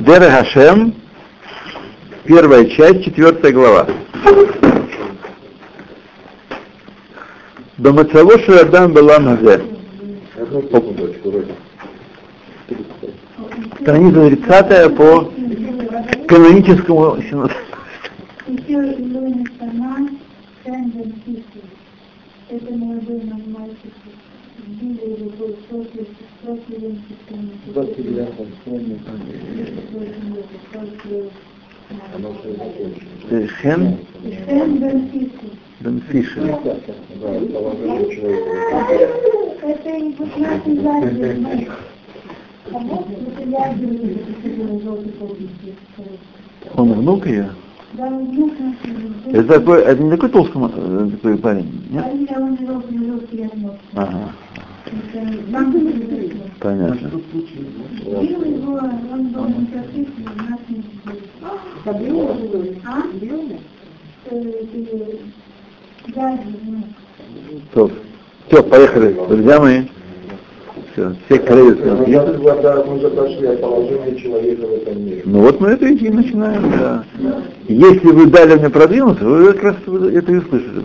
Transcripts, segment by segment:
Дер Хашем, первая часть, четвертая глава. Бамацаво Ширадам Балам Хазе. Страница 30 по каноническому это молодой нам мальчик, сбили его после, после, после, Хен Бен Фишер. Это прекрасный задний. Он внук ее? Да, он внук. Это такой, это не такой толстый э, такой парень, нет? А Ага, понятно. То, все, поехали, друзья мои. Все, все глаза мы уже прошли о положении человека в этом мире. Ну вот мы это и начинаем, да. Если вы дали мне продвинуться, вы как раз это и услышали.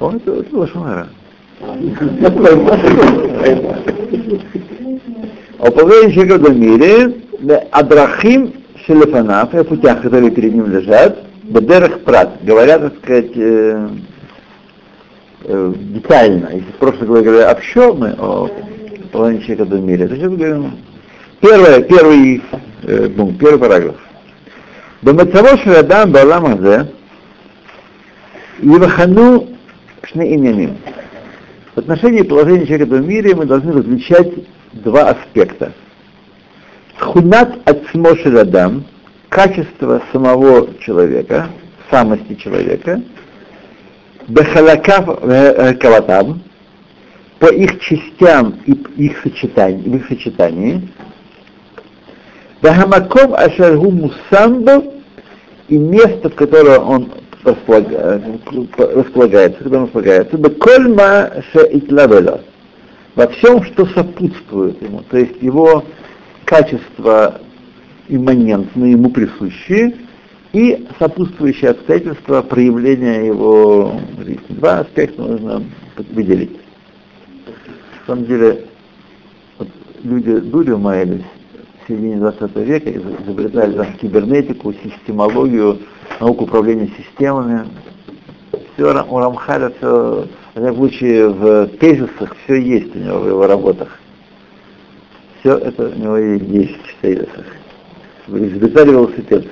О, это, это лошонара. А в этом мире, Адрахим Шелефанав, о путях, которые перед ним лежат, Бедерах Прат, говорят, так сказать, детально. Если в прошлой главе говорили общо мы о положении человека в мире, то сейчас мы говорим Первое, первый э, пункт, первый параграф. Бамацаво шрадам балам азе Евахану шне иняним. В отношении положения человека в этом мире мы должны различать два аспекта. Хунат от шрадам, качество самого человека, самости человека, бехалакав э, каватам, по их частям и их сочетании, в их сочетании, Бахамаком Ашаргу Мусамбо и место, в которое он располага- располагается, когда он располагается, Бекольма Шеитлавела, во всем, что сопутствует ему, то есть его качества имманентные, ему присущие, и сопутствующие обстоятельства проявления его жизни. Два аспекта нужно выделить. На самом деле, вот люди дурью маялись середине 20 века, из- изобретали там кибернетику, системологию, науку управления системами. Все у Рамхаля все, во всяком случае, в тезисах все есть у него в его работах. Все это у него и есть в тезисах. Изобретали велосипед.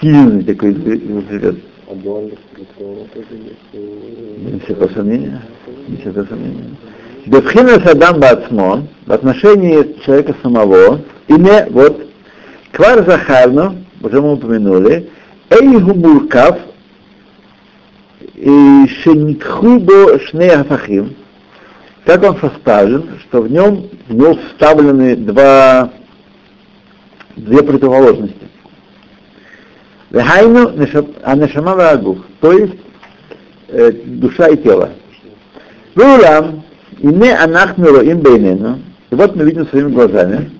Сильный такой велосипед. А дуальность тоже есть. Не всякого сомнения. Не всякого сомнения. Бевхина Садам Бацмон в отношении человека самого, имя вот Квар Захарну, уже мы упомянули, Эйгу Муркав, и Шеникхубо Шнеафахим, как он составлен, что в нем, в него вставлены два, две противоположности. Вехайну Анешама Вагух, то есть э, душа и тело. Вулам, и не анахну роим бейнену, и вот мы видим своими глазами,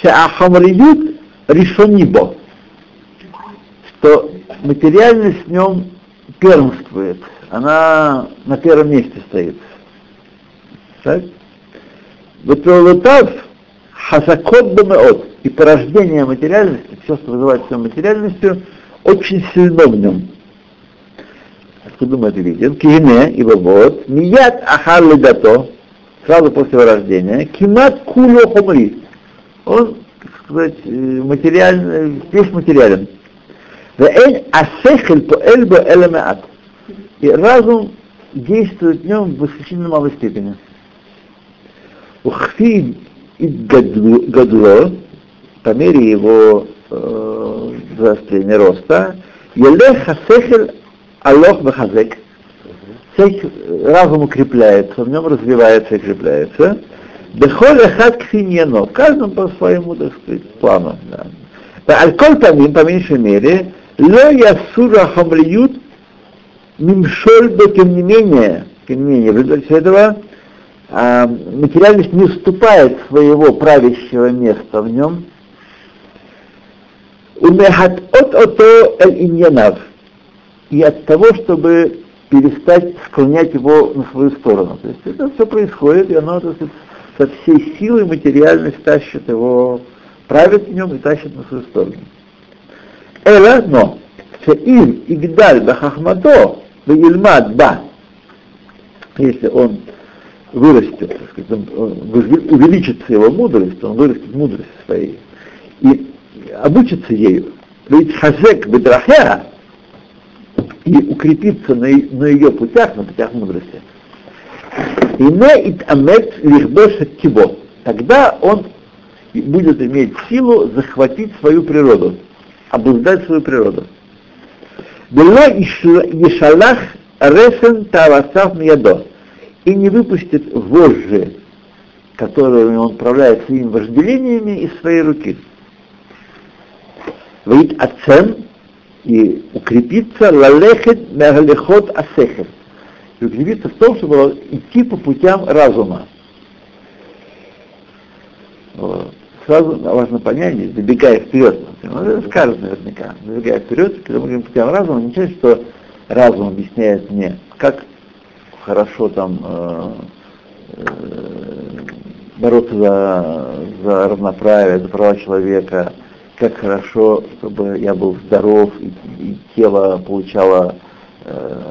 шаахамриют решонибо, что материальность в нем первенствует, она на первом месте стоит. Так? Ватуалутав хасакот бамеот, и порождение материальности, все, что вызывает все материальностью, очень сильно в нем. Откуда мы это видим? Кине, ибо вот, мият ахар ледато, сразу после его рождения, кимат кулю хумри. Он, так сказать, э, материальный, весь материален. Вээн асехель по эльбо элемеат. И разум действует в нем в исключительно малой степени. Ухфи и гадло, по мере его э, взросления, роста, елех хасехель алох бахазек, всякий разум укрепляется, в нем развивается и укрепляется. Бехоль эхат кфиньяно, в каждом по своему, так сказать, плану. Да. Аль-коль тамим, по меньшей мере, ло ясура хамлиют мимшоль, но тем не менее, тем не менее, в результате этого а, материальность не уступает своего правящего места в нем, умехат от ото эль иньянав, и от того, чтобы перестать склонять его на свою сторону. То есть это все происходит, и оно сказать, со всей силой материальность тащит его, правит в нем и тащит на свою сторону. Эла, но, им игдаль бахахмато, ильмад ба, если он вырастет, так сказать, он увеличится его мудрость, он вырастет мудрость своей, и обучится ею, ведь хазек бедрахя, и укрепиться на, на ее путях, на путях мудрости. И не ит амет лихбеша кибо. Тогда он будет иметь силу захватить свою природу, обуздать свою природу. Было ешалах ресен тавасав миядо. И не выпустит вожжи, которыми он управляет своими вожделениями из своей руки. Вид ацем и укрепиться лалехет мегалехот асехет. И укрепиться в том, чтобы идти по путям разума. Вот. Сразу важно понять, забегая вперед, ну, это скажет наверняка, забегая вперед, когда мы говорим путям разума, не значит, что разум объясняет мне, как хорошо там э, э, бороться за, за равноправие, за права человека, как хорошо, чтобы я был здоров, и, и тело получало э,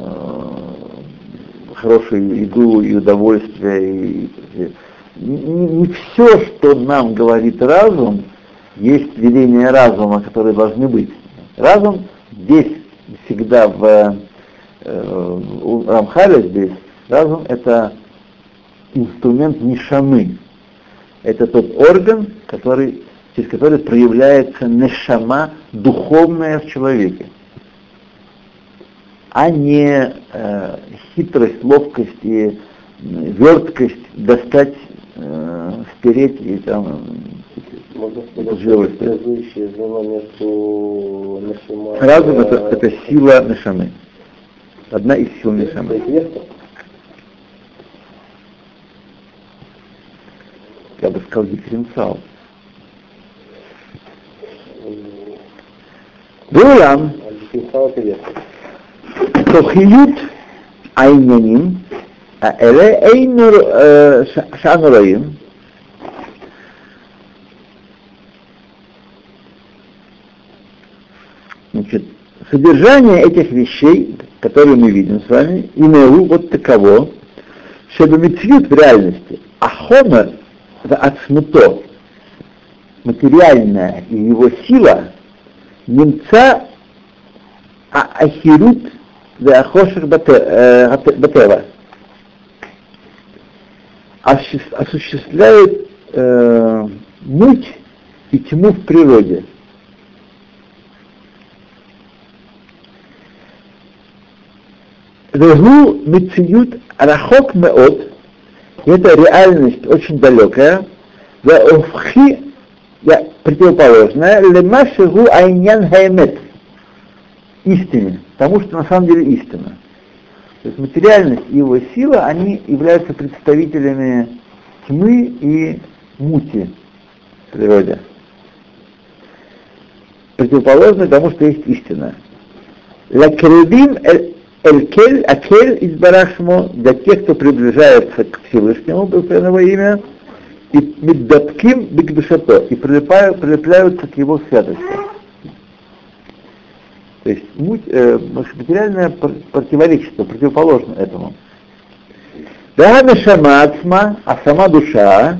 хорошую еду и удовольствие. И, и, не, все, что нам говорит разум, есть веления разума, которые должны быть. Разум здесь всегда в, э, у здесь, разум это инструмент нишамы. Это тот орган, который через который проявляется нешама духовная в человеке, а не э, хитрость, ловкость и верткость достать, э, спереть и там Разум это, это сила Нешамы. Одна из сил Нешамы. Я бы сказал дифференциал. ואולם, תוכיות העניינים האלה אין שאנו רואים Значит, содержание этих вещей, которые мы видим с вами, имею вот таково, чтобы мецвют в реальности, а хомер, это отсмуто, материальная и его сила, немца ахирут веахоших батева осуществляет э, муть и тьму в природе. Вегу мециют рахок меот, это реальность очень далекая, веохи противоположное, лемашигу айнян хаймет, истине, тому, что на самом деле истина. То есть материальность и его сила, они являются представителями тьмы и мути в природе. Противоположно тому, что есть истина. Лакребим эль-кель, акель из барашмо, для тех, кто приближается к Всевышнему, был его имя, и меддатким бигдушато, и прилипают, прилепляются к его святости. То есть э, материальное противоречие, противоположно этому. Да нашама ацма, а сама душа,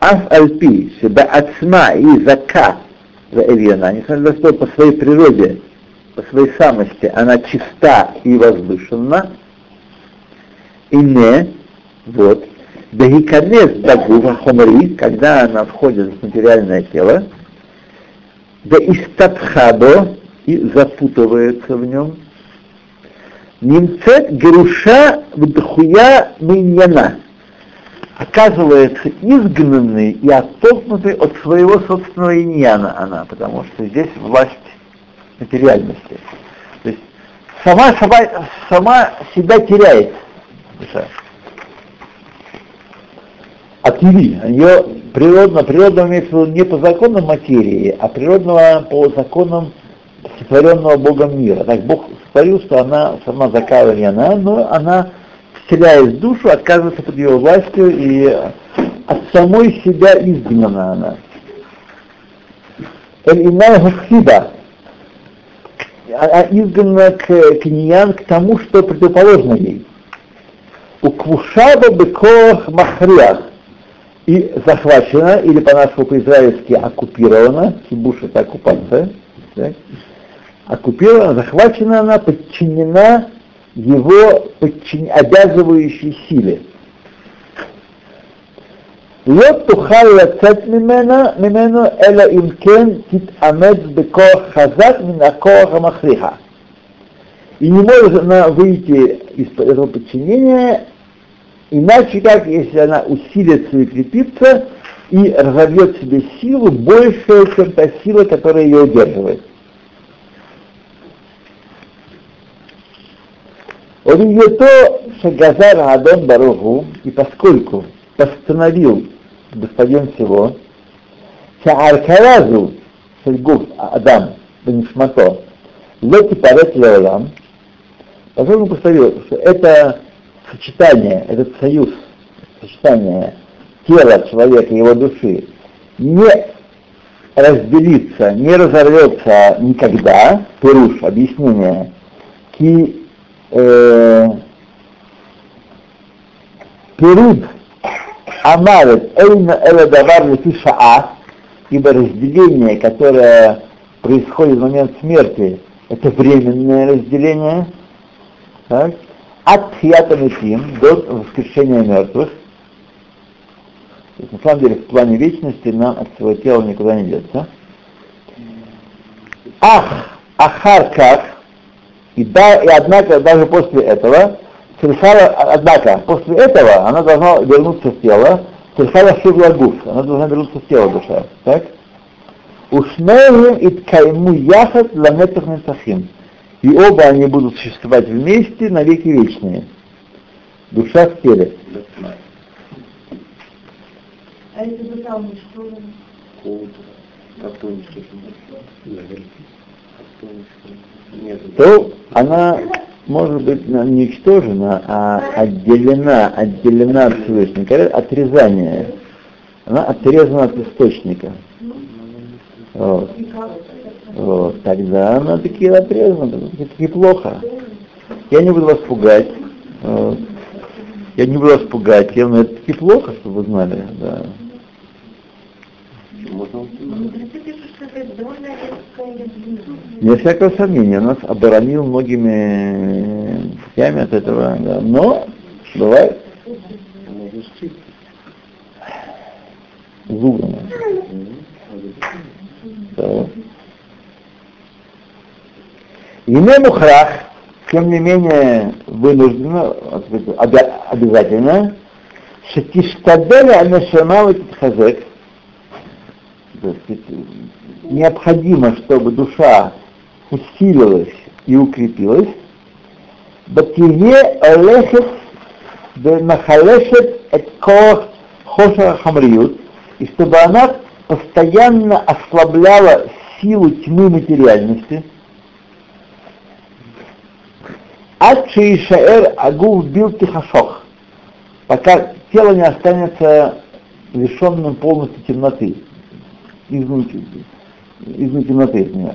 аф альпи, себя ацма и зака за Эльяна, несмотря на то, по своей природе, по своей самости, она чиста и возвышенна, и не, вот, да и конец дагува хомри, когда она входит в материальное тело, да и статхабо, и запутывается в нем, немцет геруша вдхуя миньяна, оказывается изгнанный и оттолкнутый от своего собственного иньяна она, потому что здесь власть материальности. То есть сама, сама, сама себя теряет душа. Ативи, ее природно, природно имеется в виду не по законам материи, а природного по законам сотворенного Богом мира. Так Бог сотворил, что она сама закала не она, но она, вселяясь в душу, отказывается под его властью, и от самой себя изгнана она. Эль-Инай Хасида, изгнана к, к к тому, что противоположно ей. У Квушаба Бекох Махриах, и захвачена, или по-нашему по-израильски оккупирована, кибуш это оккупация, так? оккупирована, захвачена она, подчинена его подчин... обязывающей силе. לא תוכל לצאת ממנה, ממנו, אלא אם כן תתאמץ בכוח חזק מן הכוח המכריחה. И не может она выйти из этого подчинения, иначе как, если она усилится и крепится, и разовьет себе силу больше, чем та сила, которая ее удерживает. Вот ее то, Шагазар Адон Баруху, и поскольку постановил господин всего, Шааркаразу Шельгуф Адам Бенишмато Локи Парет Леолам, поскольку постановил, что это сочетание, этот союз, сочетание тела человека и его души не разделится, не разорвется никогда, Перуш, объяснение, ки э, Перуд Амарет Эйна Эла Давар Шаа, ибо разделение, которое происходит в момент смерти, это временное разделение, так? От Хиятамитим до воскрешения мертвых. То есть, на самом деле, в плане вечности нам от своего тела никуда не деться. Ах, Ахарках, и, да, и однако даже после этого, Цельхара, однако, после этого она должна вернуться в тело, Цельхара Шивлагуф, она должна вернуться в тело душа, так? Ушнеем и ткайму яхат ламетах нецахим. И оба они будут существовать вместе на веки вечные. Душа в теле. А если бы там что то она может быть не уничтожена, а отделена, отделена от Всевышнего. Отрезание. Она отрезана от источника. Вот. Вот. Тогда она таки отрезана, таки плохо. Я не буду вас пугать. Вот. Я не буду вас пугать, я, но это таки плохо, чтобы вы знали. Да. Не всякого сомнения, нас оборонил многими путями от этого, да. но бывает зубами. Да. Ине мухрах, тем не менее, вынуждено, обязательно, шатиштаделя анешамава хазек, необходимо, чтобы душа усилилась и укрепилась, бативе олехет нахалешет эт коах хоша хамриют, и чтобы она постоянно ослабляла силу тьмы материальности, Адши Ишаэр Агув бил тихашох, пока тело не останется лишенным полностью темноты, изнутри, изнутри темноты от нее.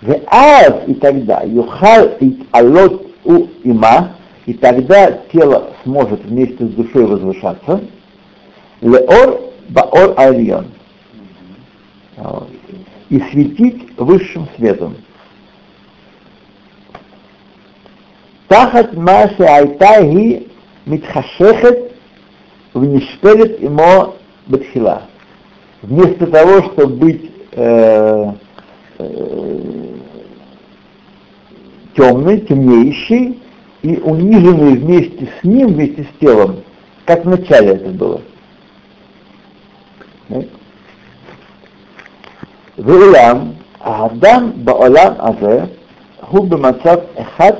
Веаз и тогда юхал и алот у има, и тогда тело сможет вместе с душой возвышаться. Леор баор альон. И светить высшим светом. תחת מה שהייתה היא מתחשכת ונשפלת עמו בתחילה. Вместо того, чтобы быть э, э, темной, темнеющей и униженной вместе с ним, вместе с телом, как в начале это было. ואולם, האדם בעולם הזה הוא במצב אחד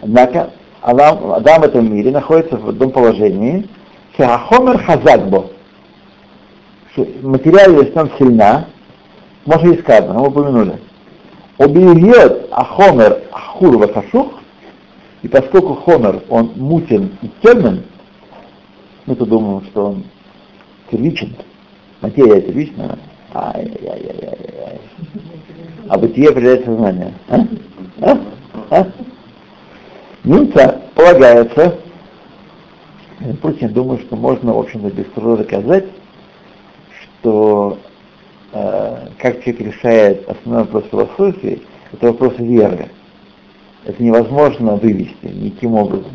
Однако Адам, Адам в этом мире находится в том положении, Хахомер Хазакбо, что материальность там сильна, может и сказано, мы упомянули. Обильет Ахомер Ахур Вахашух, и поскольку Хомер, он мутен и темен, мы-то думаем, что он первичен, материя первичная, ай-яй-яй-яй-яй. А бытие определяет сознание. А? А? А? Немца полагается, Путин думаю, что можно, в общем-то, без труда доказать, что э, как человек решает основной вопрос философии, это вопрос веры. Это невозможно вывести никаким образом.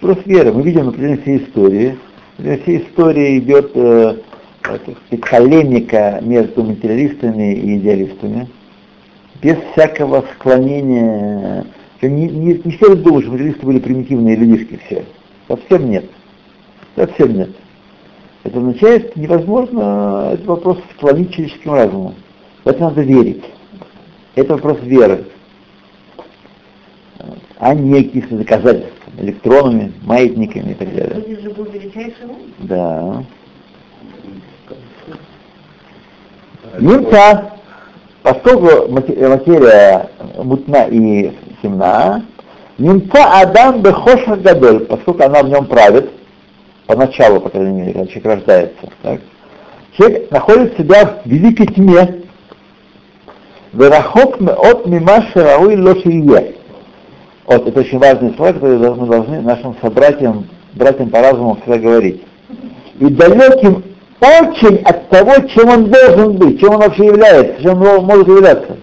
Вопрос веры. Мы видим, например, всей истории. Например, всей истории идет э, сказать, полемика между материалистами и идеалистами, без всякого склонения. Не, не, не все думают, что материалисты были примитивные людишки все. Совсем нет. Совсем нет. Это означает, что невозможно этот вопрос склонить человеческим разумом. В это надо верить. Это вопрос веры. А не каких-то доказательств, электронами, маятниками и так далее. Люди же был величайший. Да. Немца, поскольку мате- материя мутна и темна, немца Адам бехоша гадоль, поскольку она в нем правит, поначалу, по крайней мере, когда человек рождается, так, человек находит себя в великой тьме, Верахок от мима шарауи лошие. Вот, это очень важные слова, которые мы должны нашим собратьям, братьям по разуму всегда говорить. И далеким очень от того, чем он должен быть, чем он вообще является, чем он может являться.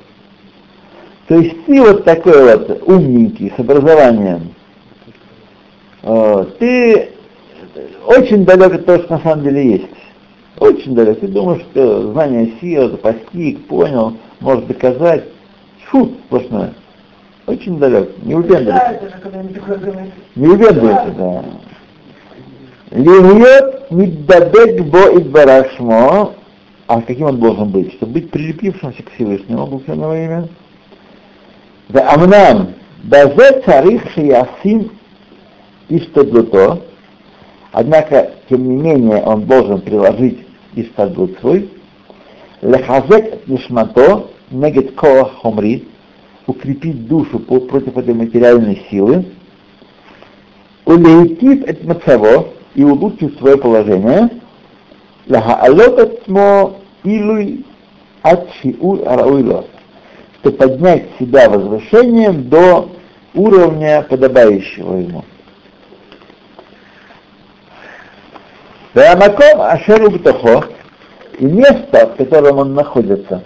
То есть ты вот такой вот умненький, с образованием, э, ты очень далек от того, что на самом деле есть. Очень далек. Ты думаешь, что знание сила, постиг, понял, может доказать. Фу, сплошное. Очень далек. Не говорят. Не убедуйся, да. Линиот миддабек бо и барашмо. А каким он должен быть? Чтобы быть прилепившимся к Всевышнему, благословенного имя. Амнам, базе царих шиясим иштадлуто. Однако, тем не менее, он должен приложить иштадлут свой. Лехазек нишмато негет коа хомри. Укрепить душу против этой материальной силы. Улейтив это мацаво и улучшить свое положение. Лахаалот атмо илуй от шиур арауило. Что поднять себя возвышением до уровня, подобающего ему. Ваямаком Ашеру Бтахо и место, в котором он находится.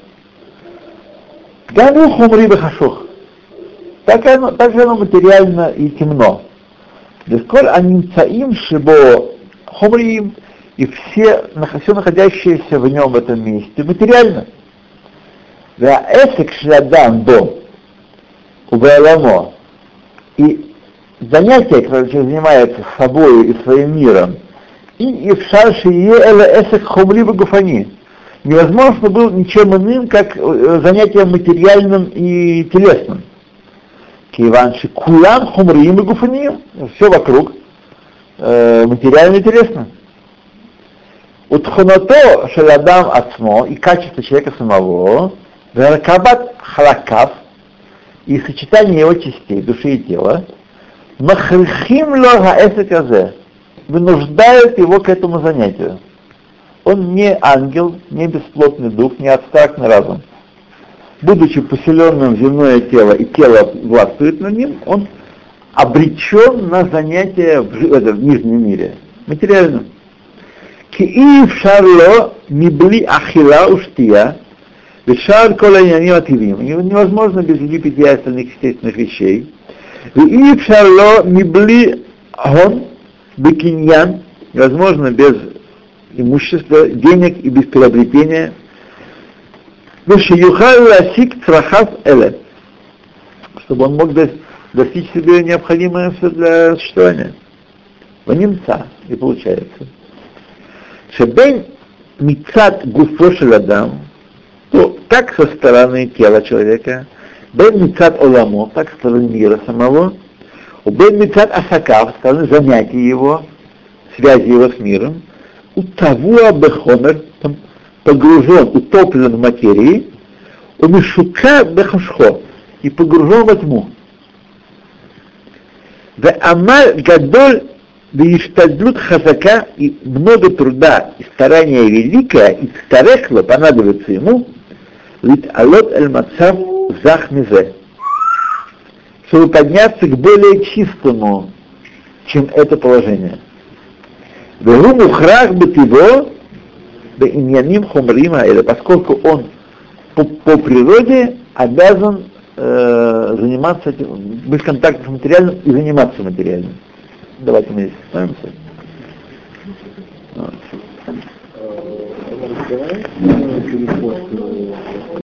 Гану хумри бахашух. Так оно, так же оно материально и темно. Десколь анимцаим шибо хумриим и все, все находящиеся в нем в этом месте материально. Да эсек шлядам до убаламо и занятие, которое человек занимается собой и своим миром, и ифшар шие эле эсек хумри гуфани. Невозможно было ничем иным, как э, занятием материальным и телесным. Киванши кулам хумриим и гуфаниим. Все вокруг э, материально и телесно. Утхонато шеладам ацмо и качество человека самого, веракабат халакав и сочетание его частей, души и тела, махрихим ло хаэсэказэ, вынуждают его к этому занятию. Он не ангел, не бесплотный дух, не абстрактный разум. Будучи поселенным в земное тело и тело властвует над ним, он обречен на занятие в, это, в нижнем мире, материальном. Киив шарло мибли ахила уштия, вишар кола иняним ативим. Невозможно без еды, питья и остальных естественных вещей. Киив шарло мибли гон бекиньян. Невозможно без имущества, денег и без приобретения. Вишиюхал ласик трахав эле. Чтобы он мог дос- достичь себе необходимое все для существования. В немца и получается. Шебен мицат гуфо адам, то как со стороны тела человека, бен мицат оламо, так со стороны мира самого, у бен мицат асакав, со стороны занятий его, связи его с миром, у того абехомер, там, погружен, утоплен в материи, у Мишука бехашхо, и погружен во тьму. В Амаль Гадоль Виштадлют Хазака и много труда и старания великое, и старехло понадобится ему, лит алот эль мацав захмизе, чтобы подняться к более чистому, чем это положение. Вегу мухрах бытиво, да иньяним хумрима, или поскольку он по, по природе обязан э, заниматься этим, быть в контакте с материальным и заниматься материальным. Давайте мы здесь остановимся. Вот.